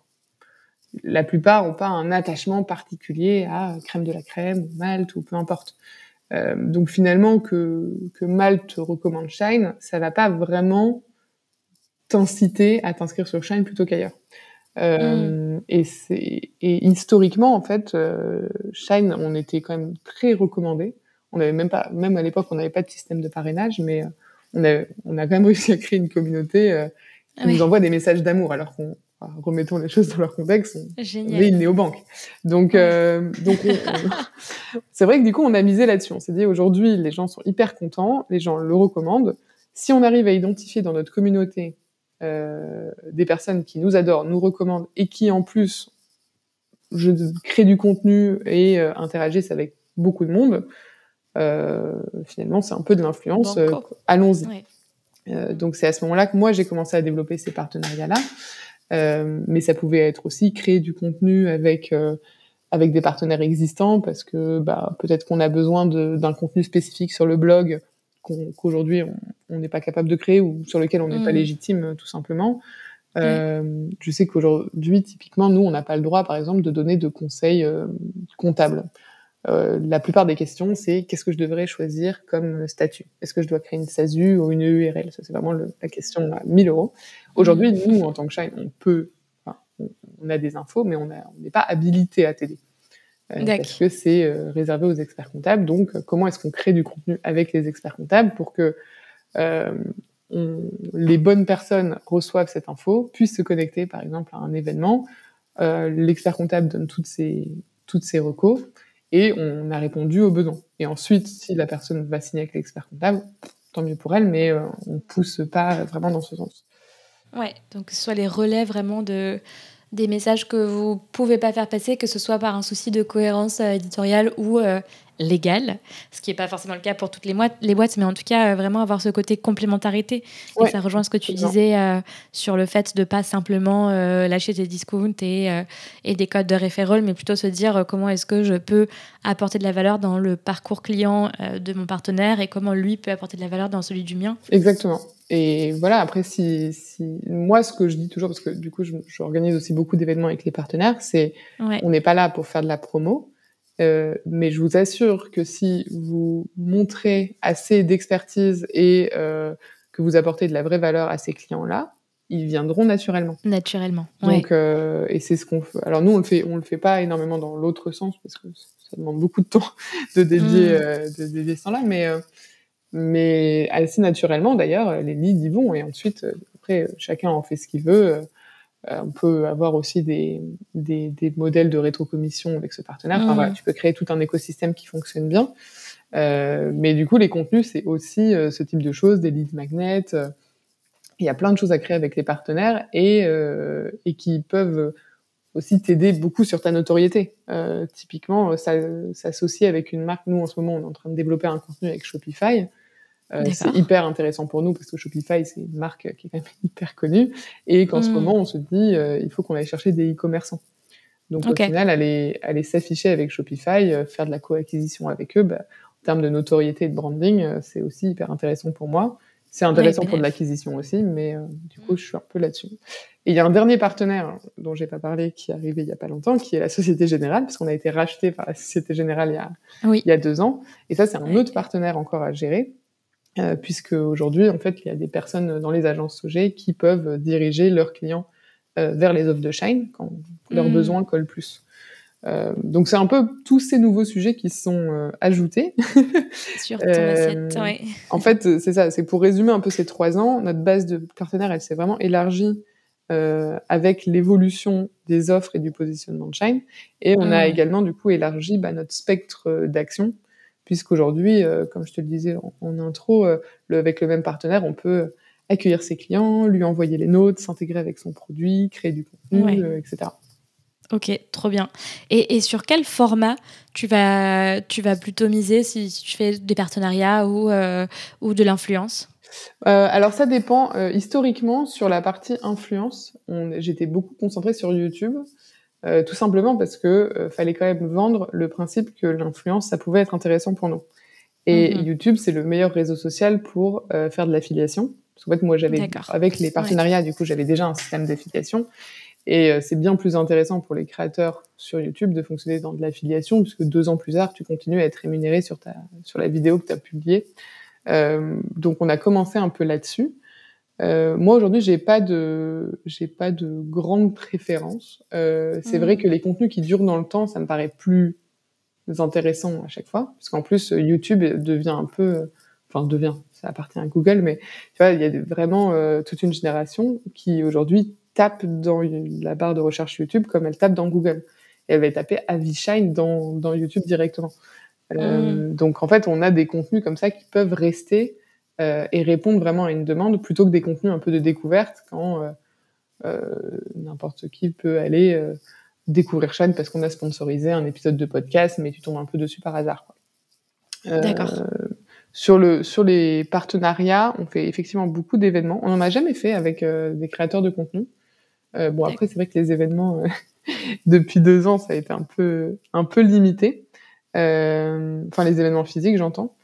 la plupart ont pas un attachement particulier à crème de la crème, ou Malte ou peu importe. Euh, donc finalement, que, que Malte recommande Shine, ça va pas vraiment t'inciter à t'inscrire sur Shine plutôt qu'ailleurs. Euh, mm. et, historiquement, en fait, euh, Shine, on était quand même très recommandé. On avait même pas, même à l'époque, on n'avait pas de système de parrainage, mais on a, on a quand même réussi à créer une communauté qui nous envoie des messages d'amour, alors qu'on remettons les choses dans leur contexte, on est une néobanque. Donc, euh, donc c'est vrai que du coup, on a misé là-dessus. On s'est dit aujourd'hui, les gens sont hyper contents, les gens le recommandent. Si on arrive à identifier dans notre communauté euh, des personnes qui nous adorent, nous recommandent et qui en plus je crée du contenu et euh, interagissent avec beaucoup de monde, euh, finalement, c'est un peu de l'influence. Euh, allons-y. Euh, donc c'est à ce moment-là que moi j'ai commencé à développer ces partenariats-là. Euh, mais ça pouvait être aussi créer du contenu avec euh, avec des partenaires existants parce que bah, peut-être qu'on a besoin d'un contenu spécifique sur le blog qu'aujourd'hui on n'est pas capable de créer ou sur lequel on n'est pas mmh. légitime tout simplement. Euh, je sais qu'aujourd'hui, typiquement, nous, on n'a pas le droit, par exemple, de donner de conseils euh, comptables. Euh, la plupart des questions, c'est qu'est-ce que je devrais choisir comme statut? Est-ce que je dois créer une SASU ou une URL Ça, c'est vraiment la question à 1000 euros. Aujourd'hui, mmh. nous, en tant que Shine, on peut, enfin, on, a des infos, mais on n'est pas habilité à t'aider. Euh, parce que c'est euh, réservé aux experts comptables. Donc, comment est-ce qu'on crée du contenu avec les experts comptables pour que on, les bonnes personnes reçoivent cette info, puissent se connecter, par exemple, à un événement? L'expert comptable donne toutes ses, toutes ses recos et on a répondu aux besoins. Et ensuite, si la personne va signer avec l'expert comptable, tant mieux pour elle, mais euh, on pousse pas vraiment dans ce sens. Ouais, donc ce soit les relais vraiment de des messages que vous pouvez pas faire passer, que ce soit par un souci de cohérence euh, éditoriale ou euh, légal, ce qui n'est pas forcément le cas pour toutes les, les boîtes, mais en tout cas, euh, vraiment avoir ce côté complémentarité. Et ça rejoint ce que tu disais euh, sur le fait de pas simplement euh, lâcher des discounts et, et des codes de référol, mais plutôt se dire comment est-ce que je peux apporter de la valeur dans le parcours client de mon partenaire et comment lui peut apporter de la valeur dans celui du mien. Exactement. Et voilà, après, si, si, moi, ce que je dis toujours, parce que du coup, j'organise aussi beaucoup d'événements avec les partenaires, c'est on n'est pas là pour faire de la promo, euh, mais je vous assure que si vous montrez assez d'expertise et euh, que vous apportez de la vraie valeur à ces clients-là, ils viendront naturellement. Naturellement. Donc, euh, et c'est ce qu'on fait. Alors nous, on le fait, on le fait pas énormément dans l'autre sens parce que ça demande beaucoup de temps de dédier, mm. euh, de dédier ce temps-là, mais mais assez naturellement d'ailleurs, les leads y vont et ensuite après chacun en fait ce qu'il veut. Euh, on peut avoir aussi des, des, des, modèles de rétrocommission avec ce partenaire. Enfin, voilà, tu peux créer tout un écosystème qui fonctionne bien. Euh, mais du coup, les contenus, c'est aussi euh, ce type de choses, des leads magnets. il y a plein de choses à créer avec les partenaires et, et qui peuvent aussi t'aider beaucoup sur ta notoriété. typiquement, ça s'associe avec une marque. Nous, en ce moment, on est en train de développer un contenu avec Shopify. Euh, c'est hyper intéressant pour nous parce que Shopify, c'est une marque qui est quand même hyper connue et qu'en ce mm. moment, on se dit, euh, il faut qu'on aille chercher des e-commerçants. Donc au final, aller, aller s'afficher avec Shopify, faire de la co-acquisition avec eux, bah, en termes de notoriété et de branding, c'est aussi hyper intéressant pour moi. C'est intéressant pour de l'acquisition aussi, mais du coup, je suis un peu là-dessus. Et il y a un dernier partenaire dont j'ai pas parlé qui est arrivé il y a pas longtemps, qui est la Société Générale, parce qu'on a été racheté par la Société Générale il y a, il y a deux ans. Et ça, c'est un autre partenaire encore à gérer, euh, puisque aujourd'hui, en fait, il y a des personnes dans les agences SOG qui peuvent diriger leurs clients euh, vers les offres de Shine quand leurs hmm. besoins collent plus. Euh, donc c'est un peu tous ces nouveaux sujets qui se sont ajoutés. Sur ton assiette, ouais. En fait, c'est ça. C'est pour résumer un peu ces trois ans, notre base de partenaires, elle s'est vraiment élargie avec l'évolution des offres et du positionnement de Shine. Et on a mmh. également du coup élargi bah, notre spectre d'action, puisqu'aujourd'hui, euh, comme je te le disais en, intro, le, avec le même partenaire, on peut accueillir ses clients, lui envoyer les notes, s'intégrer avec son produit, créer du contenu, etc. Ok, trop bien. Et, sur quel format tu vas, tu vas plutôt miser si, tu fais des partenariats ou, ou de l'influence? Euh, alors ça dépend. Euh, historiquement, sur la partie influence, j'étais beaucoup concentrée sur YouTube, euh, tout simplement parce que fallait quand même vendre le principe que l'influence, ça pouvait être intéressant pour nous. Et mhm. YouTube, c'est le meilleur réseau social pour faire de l'affiliation. Parce qu'en fait, moi, j'avais avec les partenariats, du coup, j'avais déjà un système d'affiliation. Et c'est bien plus intéressant pour les créateurs sur YouTube de fonctionner dans de l'affiliation, puisque deux ans plus tard, tu continues à être rémunéré sur, ta, sur la vidéo que tu as publiée. Euh, donc on a commencé un peu là-dessus. Euh, moi aujourd'hui, j'ai pas de, j'ai pas de grande préférence. Euh, c'est vrai mmh. que les contenus qui durent dans le temps, ça me paraît plus intéressant à chaque fois, parce qu'en plus YouTube devient un peu, enfin devient, ça appartient à Google, mais tu vois, il y a vraiment toute une génération qui aujourd'hui tape dans la barre de recherche YouTube comme elle tape dans Google. Et elle va taper Avishine dans, dans YouTube directement. Euh, mm. Donc en fait, on a des contenus comme ça qui peuvent rester euh, et répondre vraiment à une demande plutôt que des contenus un peu de découverte quand euh, n'importe qui peut aller découvrir Shine parce qu'on a sponsorisé un épisode de podcast, mais tu tombes un peu dessus par hasard. D'accord. Sur, le, sur les partenariats, on fait effectivement beaucoup d'événements. On n'en a jamais fait avec des créateurs de contenu. bon, après, c'est vrai que les événements, depuis deux ans, ça a été un peu, un peu limité. Euh, enfin les événements physiques, j'entends.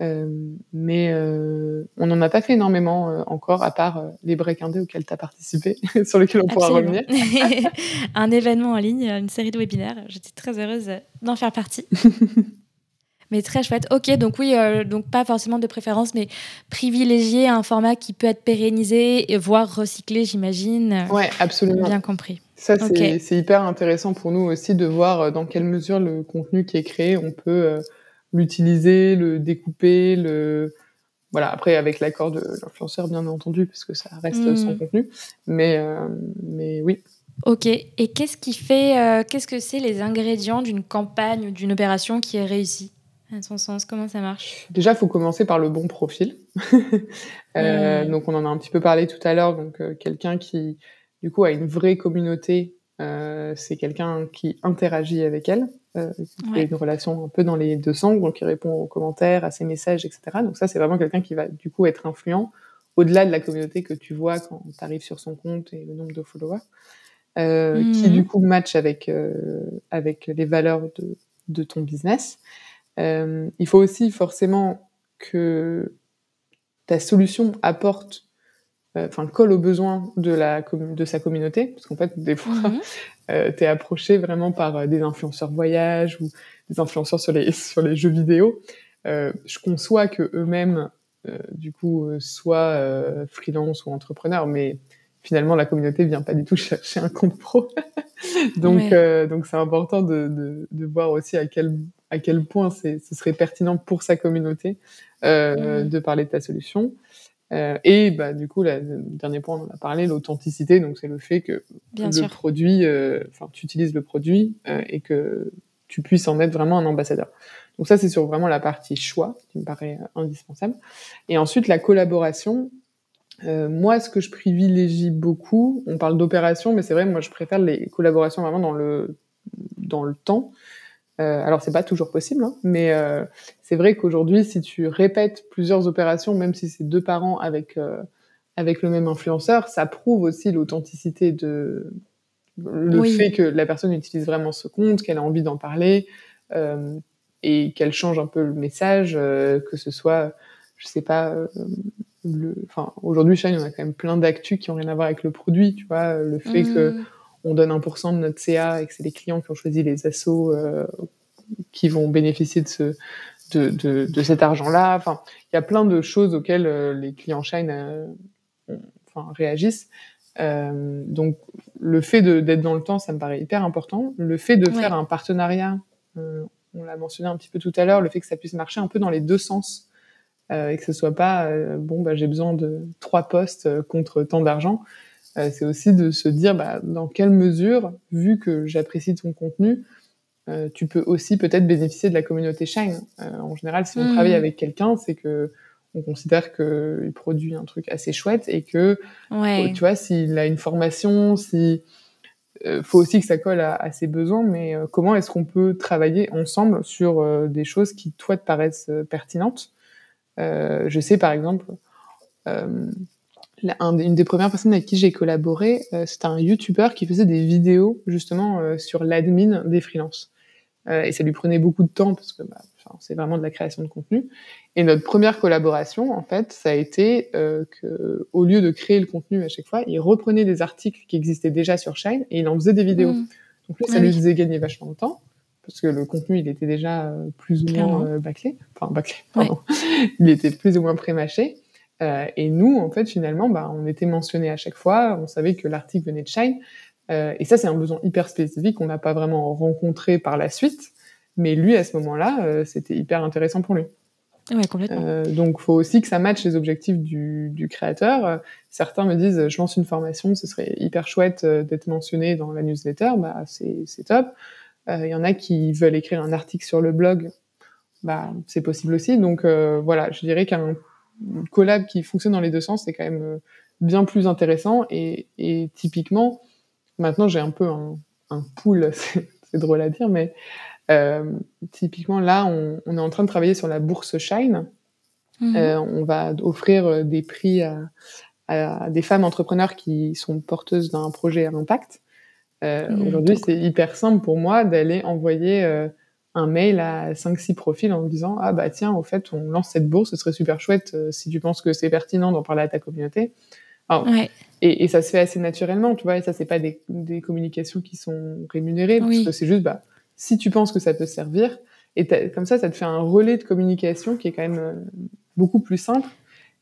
Euh, mais euh, on n'en a pas fait énormément encore, à part les break indés auxquels tu as participé, sur lesquels on pourra revenir. un événement en ligne, une série de webinaires. J'étais très heureuse d'en faire partie. mais très chouette. Ok, donc oui, donc pas forcément de préférence, mais privilégier un format qui peut être pérennisé, et voire recyclé, j'imagine. Ouais, absolument. Bien compris. Ça, c'est hyper intéressant pour nous aussi de voir euh, dans quelle mesure le contenu qui est créé, on peut euh, l'utiliser, le découper, le voilà. Après, avec l'accord de l'influenceur, bien entendu, parce que ça reste son mmh. contenu. Mais euh, mais oui. Ok. Et qu'est-ce qui fait, qu'est-ce que c'est les ingrédients d'une campagne ou d'une opération qui est réussie? À son sens Comment ça marche? Déjà, il faut commencer par le bon profil. Mmh. Donc, on en a un petit peu parlé tout à l'heure. Donc, quelqu'un qui du coup, a une vraie communauté. Euh, c'est quelqu'un qui interagit avec elle, euh, a une relation un peu dans les deux sens, donc qui répond aux commentaires, à ses messages, etc. Donc ça, c'est vraiment quelqu'un qui va du coup être influent au-delà de la communauté que tu vois quand tu arrives sur son compte et le nombre de followers, euh, qui mhm. du coup match avec, euh, avec les valeurs de, de ton business. Il faut aussi forcément que ta solution apporte enfin colle aux besoins de la de sa communauté parce qu'en fait des fois mhm. euh, tu es approché vraiment par euh, des influenceurs voyage ou des influenceurs sur les sur les jeux vidéo je conçois que eux-mêmes du coup soient freelance ou entrepreneurs mais finalement la communauté vient pas du tout chercher un compte pro donc donc c'est important de, de, de, voir aussi à quel à quel point ce serait pertinent pour sa communauté mhm. de parler de ta solution euh, et bah, du coup, le dernier point, on en a parlé, l'authenticité. Donc, c'est le fait que le produit, euh, enfin, tu utilises le produit euh, et que tu puisses en être vraiment un ambassadeur. Donc, ça, c'est sur vraiment la partie choix qui me paraît indispensable. Et ensuite, la collaboration. moi, ce que je privilégie beaucoup, on parle d'opération, mais c'est vrai, moi, je préfère les collaborations vraiment dans le, dans le temps. Euh, alors c'est pas toujours possible, hein, mais euh, c'est vrai qu'aujourd'hui, si tu répètes plusieurs opérations, même si c'est deux parents avec euh, avec le même influenceur, ça prouve aussi l'authenticité de le fait que la personne utilise vraiment ce compte, qu'elle a envie d'en parler et qu'elle change un peu le message, que ce soit, je sais pas, le, enfin, aujourd'hui, Shine, on a quand même plein d'actus qui ont rien à voir avec le produit, tu vois, le fait que mmh. On donne 1% de notre CA et que c'est les clients qui ont choisi les assos qui vont bénéficier de ce, de, de, de cet argent-là. Enfin, il y a plein de choses auxquelles euh, les clients Shine euh, enfin, réagissent. Euh, donc, le fait d'être dans le temps, ça me paraît hyper important. Le fait de faire un partenariat, euh, on l'a mentionné un petit peu tout à l'heure, le fait que ça puisse marcher un peu dans les deux sens et que ce soit pas bon, bah, j'ai besoin de trois postes contre tant d'argent. C'est aussi de se dire bah, dans quelle mesure, vu que j'apprécie ton contenu, euh, tu peux aussi peut-être bénéficier de la communauté Shine. Euh, en général, si on mmh. travaille avec quelqu'un, c'est que on considère qu'il produit un truc assez chouette et que, tu vois, s'il a une formation, si euh, faut aussi que ça colle à, ses besoins, mais comment est-ce qu'on peut travailler ensemble sur des choses qui, toi, te paraissent pertinentes? Je sais, par exemple, une des premières personnes avec qui j'ai collaboré, c'était un YouTuber qui faisait des vidéos justement sur l'admin des freelances. Euh, et ça lui prenait beaucoup de temps parce que bah, c'est vraiment de la création de contenu. Et notre première collaboration, en fait, ça a été euh, que, au lieu de créer le contenu à chaque fois, il reprenait des articles qui existaient déjà sur Shine et il en faisait des vidéos. Mmh. Donc ça lui faisait gagner vachement de temps parce que le contenu, il était déjà euh, plus ou moins euh, bâclé. Enfin, bâclé, pardon. il était plus ou moins prémâché. Euh, et nous, en fait, finalement, bah, on était mentionné à chaque fois. On savait que l'article venait de Shine. Euh, et ça, c'est un besoin hyper spécifique qu'on n'a pas vraiment rencontré par la suite. Mais lui, à ce moment-là, euh, c'était hyper intéressant pour lui. Ouais, complètement. Donc, il faut aussi que ça matche les objectifs du, du créateur. certains me disent, je lance une formation, ce serait hyper chouette d'être mentionné dans la newsletter. Bah, c'est top. Il y en a qui veulent écrire un article sur le blog. Bah, c'est possible aussi. Donc, voilà, je dirais qu'un collab qui fonctionne dans les deux sens, c'est quand même bien plus intéressant. Et, et typiquement, Maintenant, j'ai un peu un, un pool, c'est drôle à dire, mais euh, typiquement là, on, on, est en train de travailler sur la bourse Shine. Mhm. Euh, on va offrir euh, des prix à, à, des femmes entrepreneurs qui sont porteuses d'un projet à impact. Euh, mhm, Aujourd'hui, c'est hyper simple pour moi d'aller envoyer euh, un mail à 5-6 profils en disant ah bah tiens au fait on lance cette bourse ce serait super chouette euh, si tu penses que c'est pertinent d'en parler à ta communauté ouais. et, et, ça se fait assez naturellement, tu vois, et ça, c'est pas des, des, communications qui sont rémunérées, parce que c'est juste, bah, si tu penses que ça peut servir, et comme ça, ça te fait un relais de communication qui est quand même euh, beaucoup plus simple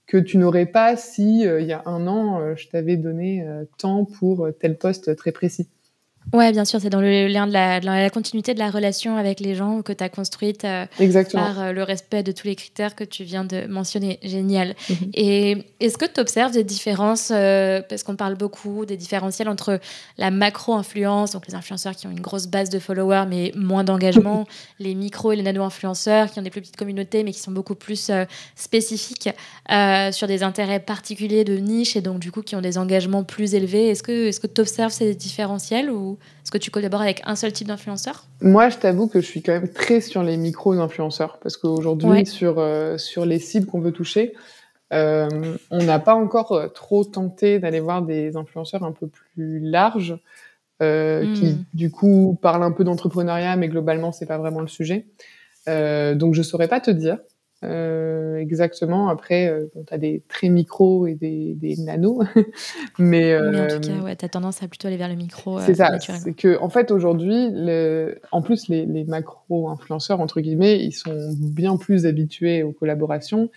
que tu n'aurais pas si, euh, il y a un an, je t'avais donné temps pour tel poste très précis. Ouais, bien sûr, c'est dans le lien de la, de la, continuité de la relation avec les gens que tu as construite euh, par euh, le respect de tous les critères que tu viens de mentionner. Génial. Mhm. Et est-ce que tu observes des différences, euh, parce qu'on parle beaucoup des différentiels entre la macro-influence, donc les influenceurs qui ont une grosse base de followers mais moins d'engagement, les micro et les nano-influenceurs qui ont des plus petites communautés mais qui sont beaucoup plus spécifiques sur des intérêts particuliers de niche et donc du coup qui ont des engagements plus élevés. Est-ce que tu est observes ces différentiels ou est-ce que tu collabores avec un seul type d'influenceur? Moi, je t'avoue que je suis quand même très sur les micros-influenceurs parce qu'aujourd'hui, sur, euh, sur les cibles qu'on veut toucher, euh, on n'a pas encore euh, trop tenté d'aller voir des influenceurs un peu plus larges euh, qui, hmm. du coup, parlent un peu d'entrepreneuriat, mais globalement, c'est pas vraiment le sujet. Donc, je saurais pas te dire. Euh, exactement. Après, euh, bon, tu as des très micros et des, des nanos. mais, euh, en tout cas, ouais, tu as tendance à plutôt aller vers le micro. c'est ça. C'est que, en fait, aujourd'hui, en plus, les, les macro-influenceurs, entre guillemets, ils sont bien plus habitués aux collaborations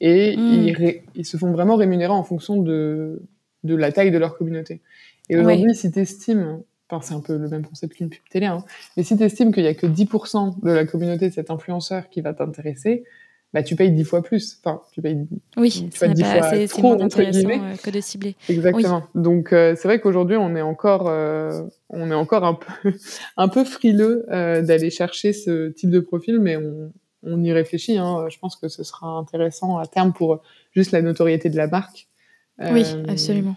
et mmh. ils, ils, se font vraiment rémunérer en fonction de, de la taille de leur communauté. Et aujourd'hui, si tu estimes Enfin, c'est un peu le même concept qu'une pub télé, hein. mais si tu estimes qu'il y a que 10% de la communauté de cet influenceur qui va t'intéresser, bah, tu payes dix fois plus. Enfin, tu payes oui, tu dix fois trop, entre guillemets. Euh, que de cibler. Exactement. Donc, euh, c'est vrai qu'aujourd'hui, on est encore, euh, on est encore un peu, un peu frileux euh, d'aller chercher ce type de profil, mais on, on y réfléchit. Hein. Je pense que ce sera intéressant à terme pour juste la notoriété de la marque. Oui, absolument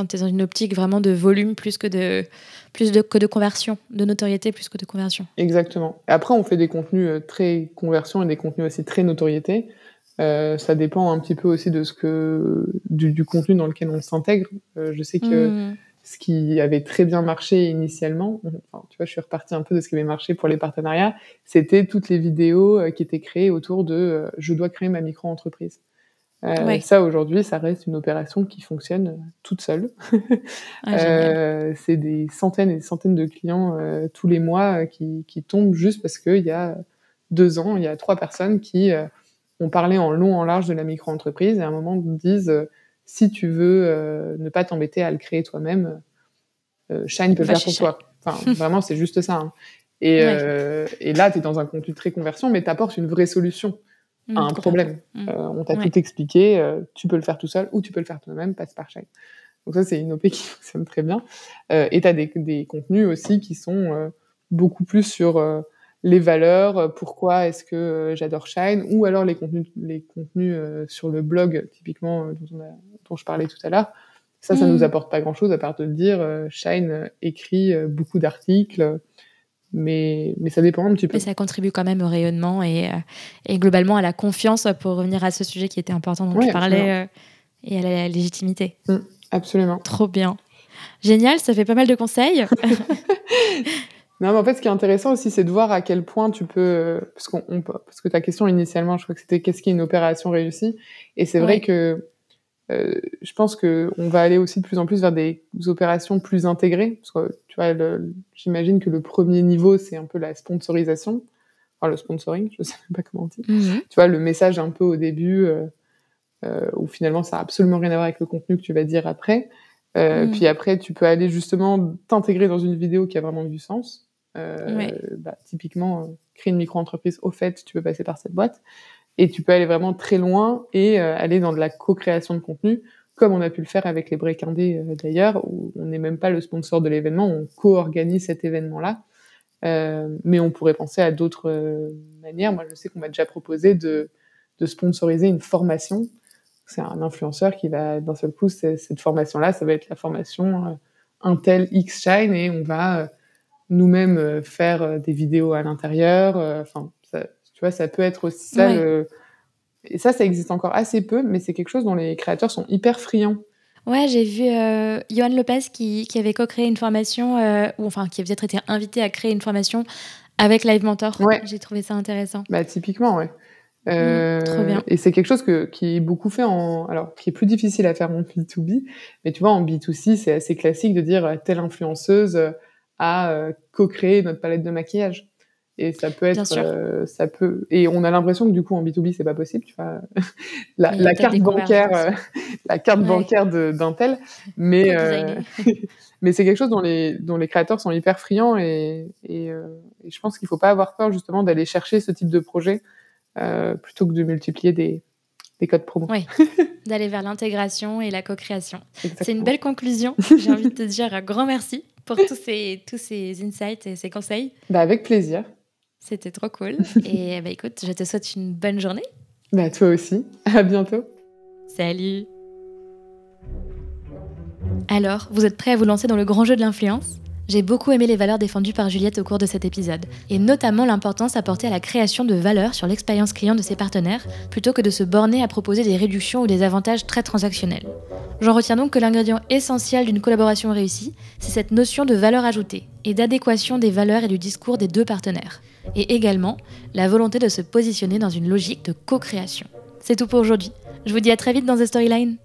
quand tu es dans une optique vraiment de volume plus que de, plus de, que de conversion, de notoriété plus que de conversion. Exactement. après, on fait des contenus euh, très conversion et des contenus aussi très notoriété. Euh, ça dépend un petit peu aussi de ce que du, du contenu dans lequel on s'intègre. Euh, je sais que mmh. ce qui avait très bien marché initialement, enfin, tu vois, je suis repartie un peu de ce qui avait marché pour les partenariats, c'était toutes les vidéos qui étaient créées autour de je dois créer ma micro-entreprise. Euh, Ça, aujourd'hui, ça reste une opération qui fonctionne toute seule. Ah, euh, c'est des centaines et des centaines de clients euh, tous les mois qui, qui, tombent juste parce qu'il y a deux ans, il y a trois personnes qui ont parlé en long, en large de la micro-entreprise et à un moment disent si tu veux ne pas t'embêter à le créer toi-même, Shine peut le faire pour toi. Enfin, vraiment, c'est juste ça. Hein. Et, et, là, tu es dans un contenu très conversion, mais tu apportes une vraie solution. Mmh, un problème. Mmh. Euh, on t'a tout expliqué, euh, tu peux le faire tout seul ou tu peux le faire toi-même, passe par Shine. Donc ça, c'est une OP qui fonctionne très bien. Euh, et tu as des, des, contenus aussi qui sont beaucoup plus sur les valeurs, pourquoi est-ce que j'adore Shine, ou alors les contenus, les contenus sur le blog, typiquement, dont, je parlais tout à l'heure. Ça, ça mmh. nous apporte pas grand-chose à part de dire Shine écrit beaucoup d'articles, mais, mais ça dépend un petit peu. Mais ça contribue quand même au rayonnement et, euh, et globalement à la confiance pour revenir à ce sujet qui était important dont tu parlais euh, et à la légitimité. Mm, absolument. Trop bien. Génial, ça fait pas mal de conseils. non, mais en fait, ce qui est intéressant aussi, c'est de voir à quel point tu peux. Parce, qu'on, parce que ta question initialement, je crois que c'était qu'est-ce qui est une opération réussie? Et c'est vrai que je pense qu'on va aller aussi de plus en plus vers des opérations plus intégrées. Parce que, tu vois, j'imagine que le premier niveau, c'est un peu la sponsorisation. Enfin, le sponsoring, je sais même pas comment on dit. Mhm. Tu vois, le message un peu au début, euh, euh, où finalement, ça a absolument rien à voir avec le contenu que tu vas dire après. Mhm. Puis après, tu peux aller justement t'intégrer dans une vidéo qui a vraiment du sens. Bah, typiquement, créer une micro-entreprise, au fait, tu peux passer par cette boîte. Et tu peux aller vraiment très loin et euh, aller dans de la co-création de contenu, comme on a pu le faire avec les break indés euh, d'ailleurs, où on n'est même pas le sponsor de l'événement, on co-organise cet événement-là. Euh, mais on pourrait penser à d'autres euh, manières. Moi, je sais qu'on m'a déjà proposé de, de sponsoriser une formation. C'est un influenceur qui va, d'un seul coup, cette formation-là, ça va être la formation Intel X Shine et on va nous-mêmes faire des vidéos à l'intérieur. Enfin, tu vois, ça peut être aussi ça. Et ça, ça existe encore assez peu, mais c'est quelque chose dont les créateurs sont hyper friands. Ouais, j'ai vu euh, Johan Lopez qui, qui avait co-créé une formation, euh, ou enfin qui avait peut-être été invité à créer une formation avec Live Mentor. Ouais. J'ai trouvé ça intéressant. Bah, typiquement, ouais. Euh, trop bien. Et c'est quelque chose que, qui est beaucoup fait en. Alors, qui est plus difficile à faire en B2B, mais tu vois, en B2C, c'est assez classique de dire telle influenceuse a co-créé notre palette de maquillage et ça peut être euh, ça peut et on a l'impression que du coup en B2B c'est pas possible tu vois la, la carte bancaire euh, la carte bancaire d'un tel mais euh, mais c'est quelque chose dont les dont les créateurs sont hyper friands et et, et je pense qu'il faut pas avoir peur justement d'aller chercher ce type de projet plutôt que de multiplier des des codes promo. Oui, d'aller vers l'intégration et la co-création. C'est une belle conclusion. J'ai envie de te dire un grand merci pour tous ces, tous ces insights et ces conseils. Bah avec plaisir. C'était trop cool. Et bah, écoute, je te souhaite une bonne journée. Bah, toi aussi. À bientôt. Salut. Alors, vous êtes prêts à vous lancer dans le grand jeu de l'influence? J'ai beaucoup aimé les valeurs défendues par Juliette au cours de cet épisode, et notamment l'importance apportée à la création de valeur sur l'expérience client de ses partenaires, plutôt que de se borner à proposer des réductions ou des avantages très transactionnels. J'en retiens donc que l'ingrédient essentiel d'une collaboration réussie, c'est cette notion de valeur ajoutée, et d'adéquation des valeurs et du discours des deux partenaires, et également la volonté de se positionner dans une logique de co-création. C'est tout pour aujourd'hui. Je vous dis à très vite dans The Storyline.